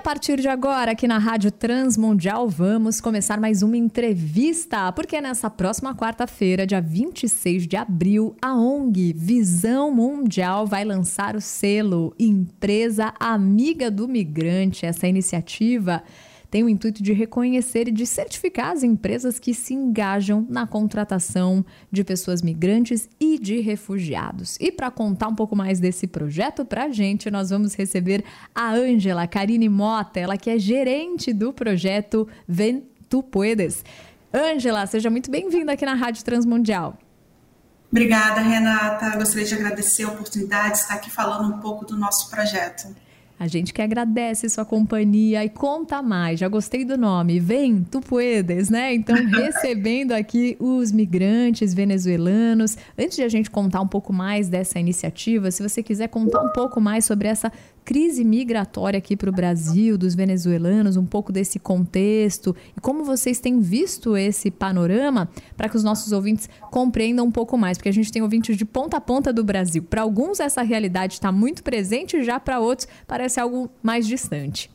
a partir de agora, aqui na Rádio Transmundial, vamos começar mais uma entrevista, porque nessa próxima quarta-feira, dia 26 de abril, a ONG Visão Mundial vai lançar o selo Empresa Amiga do Migrante. Essa iniciativa tem o intuito de reconhecer e de certificar as empresas que se engajam na contratação de pessoas migrantes e de refugiados. E para contar um pouco mais desse projeto para a gente, nós vamos receber a Ângela Karine Mota, ela que é gerente do projeto Ven Tu Puedes. Ângela, seja muito bem-vinda aqui na Rádio Transmundial. Obrigada, Renata. Gostaria de agradecer a oportunidade de estar aqui falando um pouco do nosso projeto. A gente que agradece sua companhia e conta mais. Já gostei do nome. Vem, tu puedes, né? Então, recebendo aqui os migrantes venezuelanos. Antes de a gente contar um pouco mais dessa iniciativa, se você quiser contar um pouco mais sobre essa crise migratória aqui para o Brasil, dos venezuelanos, um pouco desse contexto e como vocês têm visto esse panorama para que os nossos ouvintes compreendam um pouco mais, porque a gente tem ouvintes de ponta a ponta do Brasil. Para alguns, essa realidade está muito presente, já para outros, parece algo mais distante.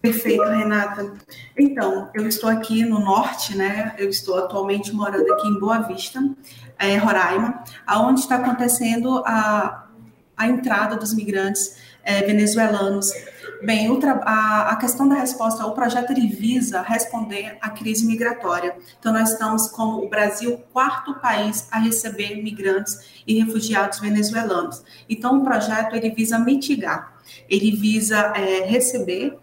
Perfeito, Renata. Então, eu estou aqui no norte, né? Eu estou atualmente morando aqui em Boa Vista, é, Roraima, aonde está acontecendo a, a entrada dos migrantes é, venezuelanos. Bem, a, a, questão da resposta, o projeto ele visa responder à crise migratória. Então, nós estamos como o Brasil, quarto país a receber migrantes e refugiados venezuelanos. Então, o projeto ele visa mitigar, ele visa é, receber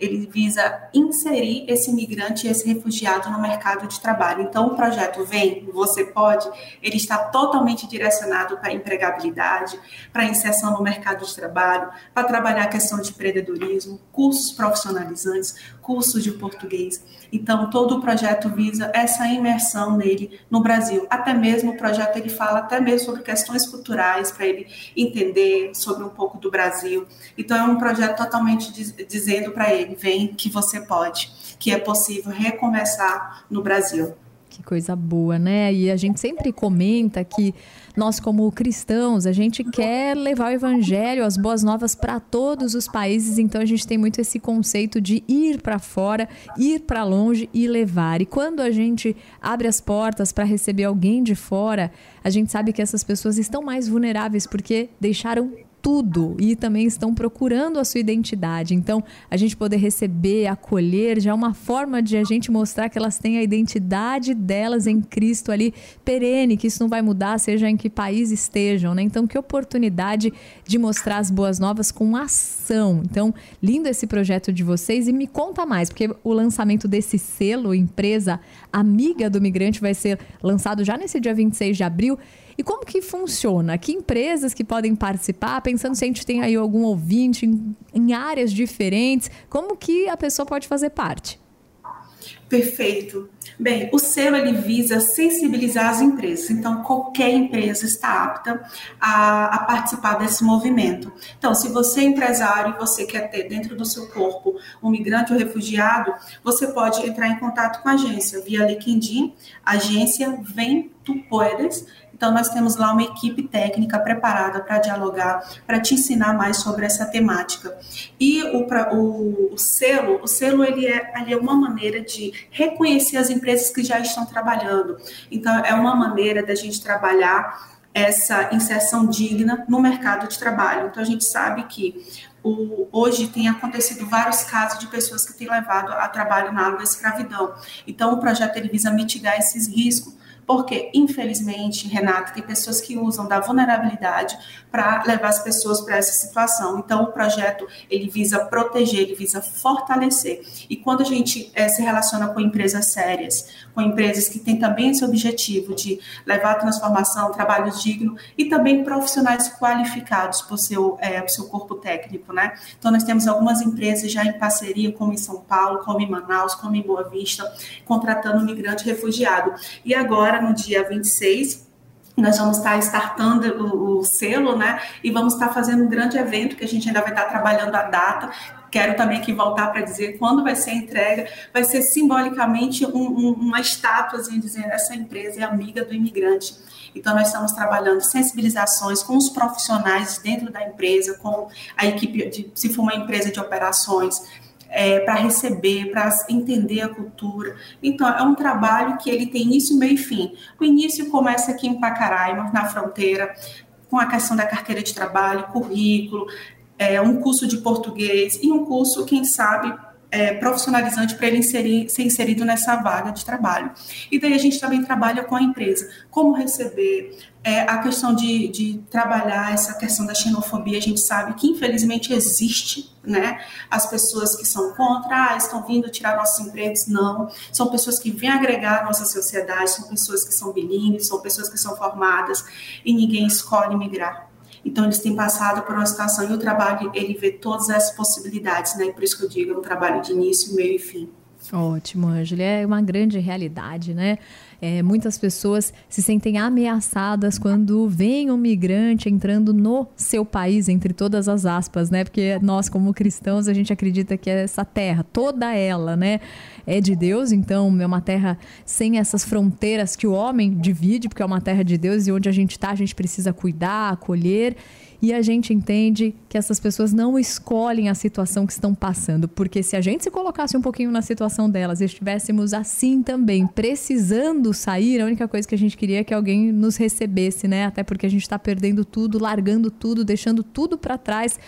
ele visa inserir esse migrante e esse refugiado no mercado de trabalho. Então, o projeto Vem, Você Pode, ele está totalmente direcionado para a empregabilidade, para a inserção no mercado de trabalho, para trabalhar a questão de empreendedorismo, cursos profissionalizantes, cursos de português. Então, todo o projeto visa essa imersão nele no Brasil. Até mesmo o projeto ele fala até mesmo sobre questões culturais para ele entender sobre um pouco do Brasil. Então, é um projeto totalmente diz, dizendo para ele vem que você pode, que é possível recomeçar no Brasil. Que coisa boa, né? E a gente sempre comenta que nós, como cristãos, a gente quer levar o evangelho, as boas novas para todos os países, então a gente tem muito esse conceito de ir para fora, ir para longe e levar. E quando a gente abre as portas para receber alguém de fora, a gente sabe que essas pessoas estão mais vulneráveis porque deixaram tudo e também estão procurando a sua identidade. Então, a gente poder receber, acolher, já é uma forma de a gente mostrar que elas têm a identidade delas em Cristo ali perene, que isso não vai mudar, seja em que país estejam, né? Então, que oportunidade de mostrar as boas novas com ação. Então, lindo esse projeto de vocês e me conta mais, porque o lançamento desse selo, empresa amiga do migrante, vai ser lançado já nesse dia 26 de abril. E como que funciona? Que empresas que podem participar? Pensando se a gente tem aí algum ouvinte em, em áreas diferentes, como que a pessoa pode fazer parte? Perfeito. Bem, o selo ele visa sensibilizar as empresas, então qualquer empresa está apta a, a, participar desse movimento. Então, se você é empresário e você quer ter dentro do seu corpo um migrante ou refugiado, você pode entrar em contato com a agência via LinkedIn, agência Vem Tu Puedes, então, nós temos lá uma equipe técnica preparada para dialogar, para te ensinar mais sobre essa temática. E o, o, o, selo, o selo ele é, ele é uma maneira de reconhecer as empresas que já estão trabalhando. Então, é uma maneira da gente trabalhar essa inserção digna no mercado de trabalho. Então, a gente sabe que o, hoje tem acontecido vários casos de pessoas que têm levado a trabalho na da escravidão. Então, o projeto ele visa mitigar esses riscos porque, infelizmente, Renata, tem pessoas que usam da vulnerabilidade para levar as pessoas para essa situação. Então, o projeto ele visa proteger, ele visa fortalecer. E quando a gente é, se relaciona com empresas sérias, com empresas que têm também esse objetivo de levar a transformação, trabalho digno e também profissionais qualificados por seu, é, seu corpo técnico, né? Então, nós temos algumas empresas já em parceria, como em São Paulo, como em Manaus, como em Boa Vista, contratando migrante refugiado. E agora, no dia 26, nós vamos estar startando o, o, selo, né? E vamos estar fazendo um grande evento que a gente ainda vai estar trabalhando a data quero também aqui voltar para dizer quando vai ser a entrega, vai ser simbolicamente um, um, uma estátua dizendo essa empresa é amiga do imigrante. Então, nós estamos trabalhando sensibilizações com os profissionais dentro da empresa, com a equipe, de, se for uma empresa de operações, é, para receber, para entender a cultura. Então, é um trabalho que ele tem início, meio e fim. O início começa aqui em Pacaraima, na fronteira, com a questão da carteira de trabalho, currículo, é, um curso de português e um curso, quem sabe, é, profissionalizante para ele inserir, ser inserido nessa vaga de trabalho. E daí a gente também trabalha com a empresa, como receber, é, a questão de, de, trabalhar essa questão da xenofobia, a gente sabe que infelizmente existe, né? As pessoas que são contra, ah, estão vindo tirar nossos empregos, não. São pessoas que vêm agregar a nossa sociedade, são pessoas que são bilíngues, são pessoas que são formadas e ninguém escolhe migrar. Então, eles têm passado por uma situação e o trabalho, ele vê todas as possibilidades, né? Por isso que eu digo, é um trabalho de início, meio e fim. Ótimo, Ângela. É uma grande realidade, né? É, muitas pessoas se sentem ameaçadas quando vem um migrante entrando no seu país, entre todas as aspas, né? Porque nós, como cristãos, a gente acredita que essa terra, toda ela, né, é de Deus. Então, é uma terra sem essas fronteiras que o homem divide, porque é uma terra de Deus e onde a gente está, a gente precisa cuidar, acolher e a gente entende que essas pessoas não escolhem a situação que estão passando, porque se a gente se colocasse um pouquinho na situação delas e estivéssemos assim também, precisando sair, a única coisa que a gente queria é que alguém nos recebesse, né? Até porque a gente está perdendo tudo, largando tudo, deixando tudo para trás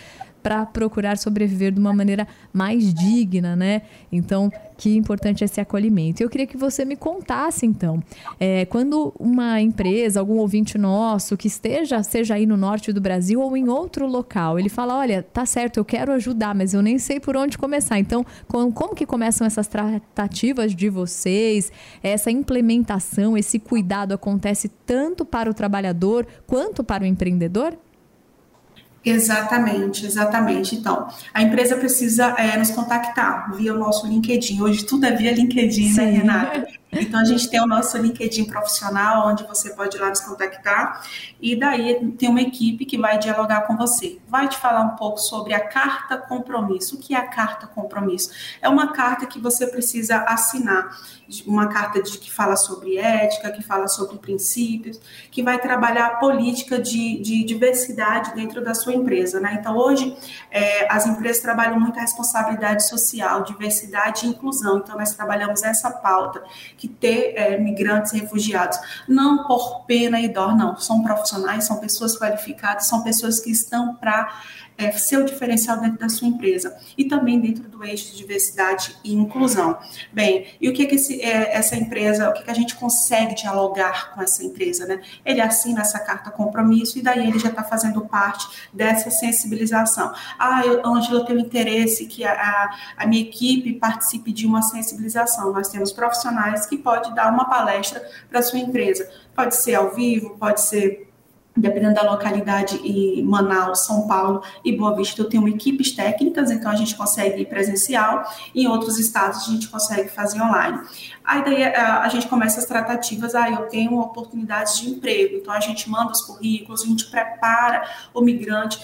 para procurar sobreviver de uma maneira mais digna, né? Então, que importante esse acolhimento. Eu queria que você me contasse, então, é, quando uma empresa, algum ouvinte nosso que esteja, seja aí no norte do Brasil ou em outro local, ele fala, olha, tá certo, eu quero ajudar, mas eu nem sei por onde começar. Então, como, como que começam essas tratativas de vocês? Essa implementação, esse cuidado acontece tanto para o trabalhador quanto para o empreendedor? Exatamente, exatamente. Então, a empresa precisa é, nos contactar via o nosso LinkedIn. Hoje tudo é via LinkedIn, né, Sim. né, Renata? Então, a gente tem o nosso LinkedIn profissional, onde você pode ir lá nos contactar, e daí tem uma equipe que vai dialogar com você. Vai te falar um pouco sobre a carta compromisso. O que é a carta compromisso? É uma carta que você precisa assinar, uma carta de, que fala sobre ética, que fala sobre princípios, que vai trabalhar a política de, de diversidade dentro da sua empresa. Né? Então, hoje, é, as empresas trabalham muito a responsabilidade social, diversidade e inclusão. Então, nós trabalhamos essa pauta que ter é, migrantes refugiados, não por pena e dó, não, são profissionais, são pessoas qualificadas, são pessoas que estão para é, ser o diferencial dentro da sua empresa e também dentro do eixo de diversidade e inclusão. Bem, e o que, que esse, é, essa empresa, o que, que a gente consegue dialogar com essa empresa, né? Ele assina essa carta compromisso e daí ele já está fazendo parte dessa sensibilização. Ah, Angela, eu tenho interesse que a, a, a minha equipe participe de uma sensibilização. Nós temos profissionais que pode dar uma palestra para sua empresa. Pode ser ao vivo, pode ser dependendo da localidade, em Manaus, São Paulo e Boa Vista, eu tenho equipes técnicas, então a gente consegue ir presencial, em outros estados a gente consegue fazer online. Aí daí a, a gente começa as tratativas, aí ah, eu tenho oportunidades de emprego, então a gente manda os currículos, a gente prepara o migrante,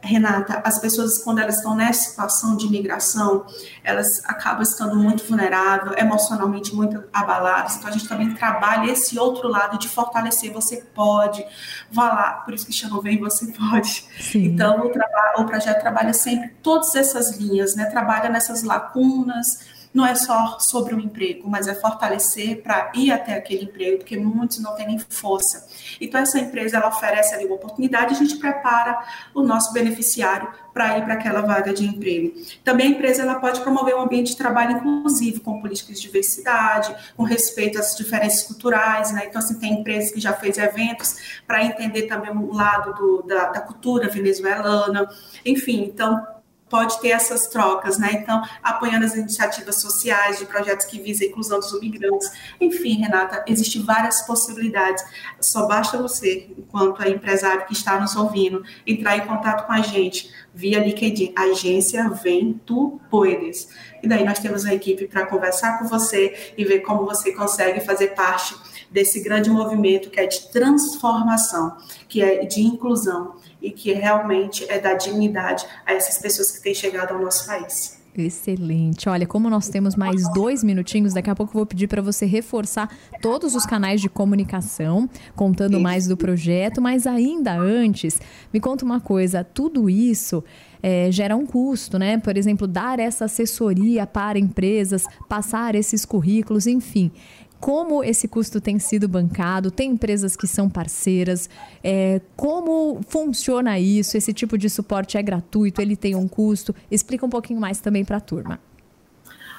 Renata, as pessoas, quando elas estão nessa situação de imigração, elas acabam estando muito vulneráveis, emocionalmente muito abaladas. Então, a gente também trabalha esse outro lado de fortalecer. Você pode, vá lá, por isso que chama Vem, você pode. Sim. Então, o, o projeto trabalha sempre todas essas linhas, né? Trabalha nessas lacunas, não é só sobre o emprego, mas é fortalecer para ir até aquele emprego, porque muitos não têm nem força. Então, essa empresa ela oferece ali uma oportunidade, a gente prepara o nosso beneficiário para ir para aquela vaga de emprego. Também a empresa ela pode promover um ambiente de trabalho inclusivo, com políticas de diversidade, com respeito às diferenças culturais, né? Então, assim, tem empresas que já fez eventos para entender também o lado do, da, da cultura venezuelana, enfim, então pode ter essas trocas, né? Então, apoiando as iniciativas sociais de projetos que visam a inclusão dos imigrantes. Enfim, Renata, existem várias possibilidades. Só basta você, enquanto empresário que está nos ouvindo, entrar em contato com a gente via LinkedIn, agência Vem Tu Puedes. E daí nós temos a equipe para conversar com você e ver como você consegue fazer parte desse grande movimento que é de transformação, que é de inclusão e que realmente é dar dignidade a essas pessoas que têm chegado ao nosso país. Excelente. Olha, como nós temos mais dois minutinhos, daqui a pouco eu vou pedir para você reforçar todos os canais de comunicação, contando mais do projeto, mas ainda antes, me conta uma coisa: tudo isso é, gera um custo, né? Por exemplo, dar essa assessoria para empresas, passar esses currículos, enfim como esse custo tem sido bancado, tem empresas que são parceiras, é, como funciona isso, esse tipo de suporte é gratuito, ele tem um custo, explica um pouquinho mais também para a turma.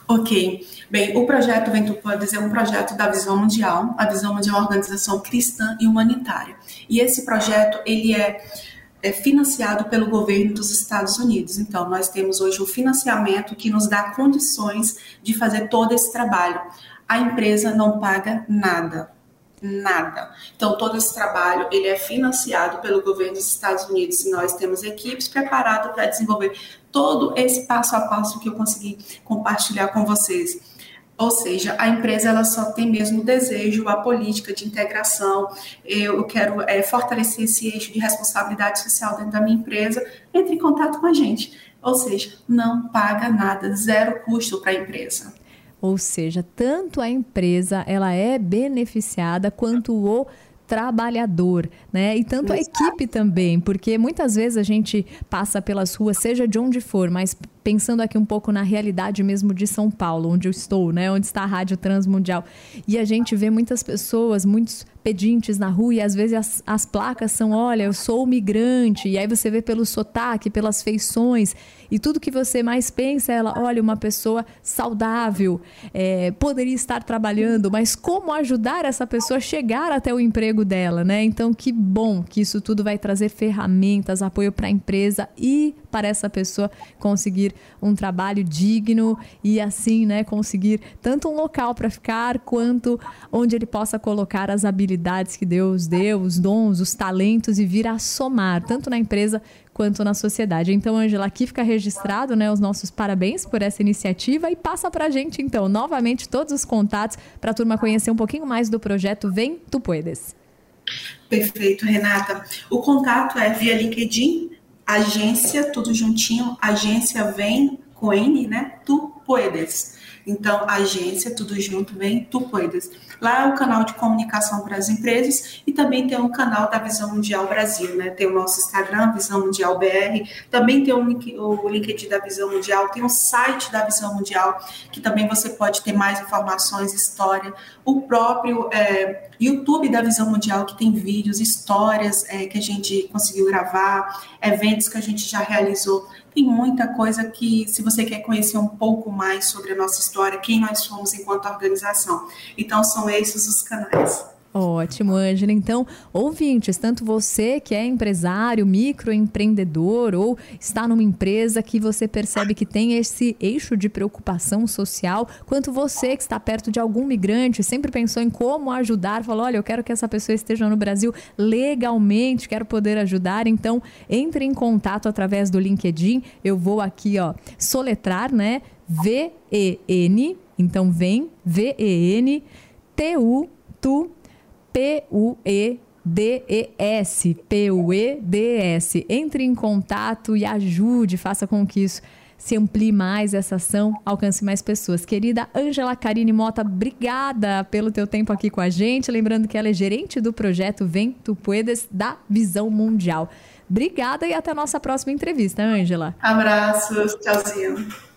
Ok. Bem, o projeto Ventu Pubs é um projeto da Visão Mundial. A Visão Mundial é uma organização cristã e humanitária. E esse projeto, ele é, é financiado pelo governo dos Estados Unidos. Então, nós temos hoje o financiamento que nos dá condições de fazer todo esse trabalho a empresa não paga nada. Nada. Então, todo esse trabalho ele é financiado pelo governo dos Estados Unidos e nós temos equipes preparadas para desenvolver todo esse passo a passo que eu consegui compartilhar com vocês. Ou seja, a empresa ela só tem mesmo o desejo, a política de integração. Eu quero é, fortalecer esse eixo de responsabilidade social dentro da minha empresa. Entre em contato com a gente. Ou seja, não paga nada, zero custo para a empresa. Ou seja, tanto a empresa ela é beneficiada quanto o trabalhador, né? E tanto a equipe também, porque muitas vezes a gente passa pelas ruas, seja de onde for, mas pensando aqui um pouco na realidade mesmo de São Paulo, onde eu estou, né? Onde está a Rádio Transmundial. E a gente vê muitas pessoas, muitos pedintes na rua e às vezes as, as placas são, olha, eu sou migrante, e aí você vê pelo sotaque, pelas feições, e tudo que você mais pensa é ela, olha, uma pessoa saudável, é, poderia estar trabalhando, mas como ajudar essa pessoa a chegar até o emprego dela, né? Então, que bom que isso tudo vai trazer ferramentas, apoio para a empresa e para essa pessoa conseguir um trabalho digno e assim, né, conseguir tanto um local para ficar quanto onde ele possa colocar as habilidades que Deus deu, os dons, os talentos e vir a somar tanto na empresa quanto na sociedade. Então, Angela, aqui fica registrado, né, os nossos parabéns por essa iniciativa e passa para a gente, então, novamente todos os contatos para a turma conhecer um pouquinho mais do projeto Vem Tu Puedes. Perfeito, Renata. O contato é via LinkedIn, agência, tudo juntinho, agência Vem com N, né? Tu Puedes. Então, agência, tudo junto, vem Tu Puedes. Lá é o canal de comunicação para as empresas e também tem o canal da Visão Mundial Brasil, né? Tem o nosso Instagram, Visão Mundial BR, também tem o, link, o LinkedIn da Visão Mundial, tem o site da Visão Mundial, que também você pode ter mais informações, história, o próprio é, YouTube da Visão Mundial, que tem vídeos, histórias é, que a gente conseguiu gravar, eventos que a gente já realizou. Tem muita coisa que, se você quer conhecer um pouco mais sobre a nossa história, quem nós somos enquanto organização. Então, são esses os canais. Ótimo, Ângela. Então, ouvintes, tanto você que é empresário, microempreendedor ou está numa empresa que você percebe que tem esse eixo de preocupação social, quanto você que está perto de algum migrante, sempre pensou em como ajudar, falou: olha, eu quero que essa pessoa esteja no Brasil legalmente, quero poder ajudar. Então, entre em contato através do LinkedIn. Eu vou aqui, ó, soletrar, né? V-E-N. Então, vem, V-E-N, T-U, tu P-U-E-D-E-S. P-U-E-D-E-S. Entre em contato e ajude, faça com que isso se amplie mais essa ação, alcance mais pessoas. Querida Angela Karine Mota, obrigada pelo teu tempo aqui com a gente. Lembrando que ela é gerente do projeto Vem Tu Puedes da Visão Mundial. Obrigada e até a nossa próxima entrevista, Angela. Abraços, tchauzinho.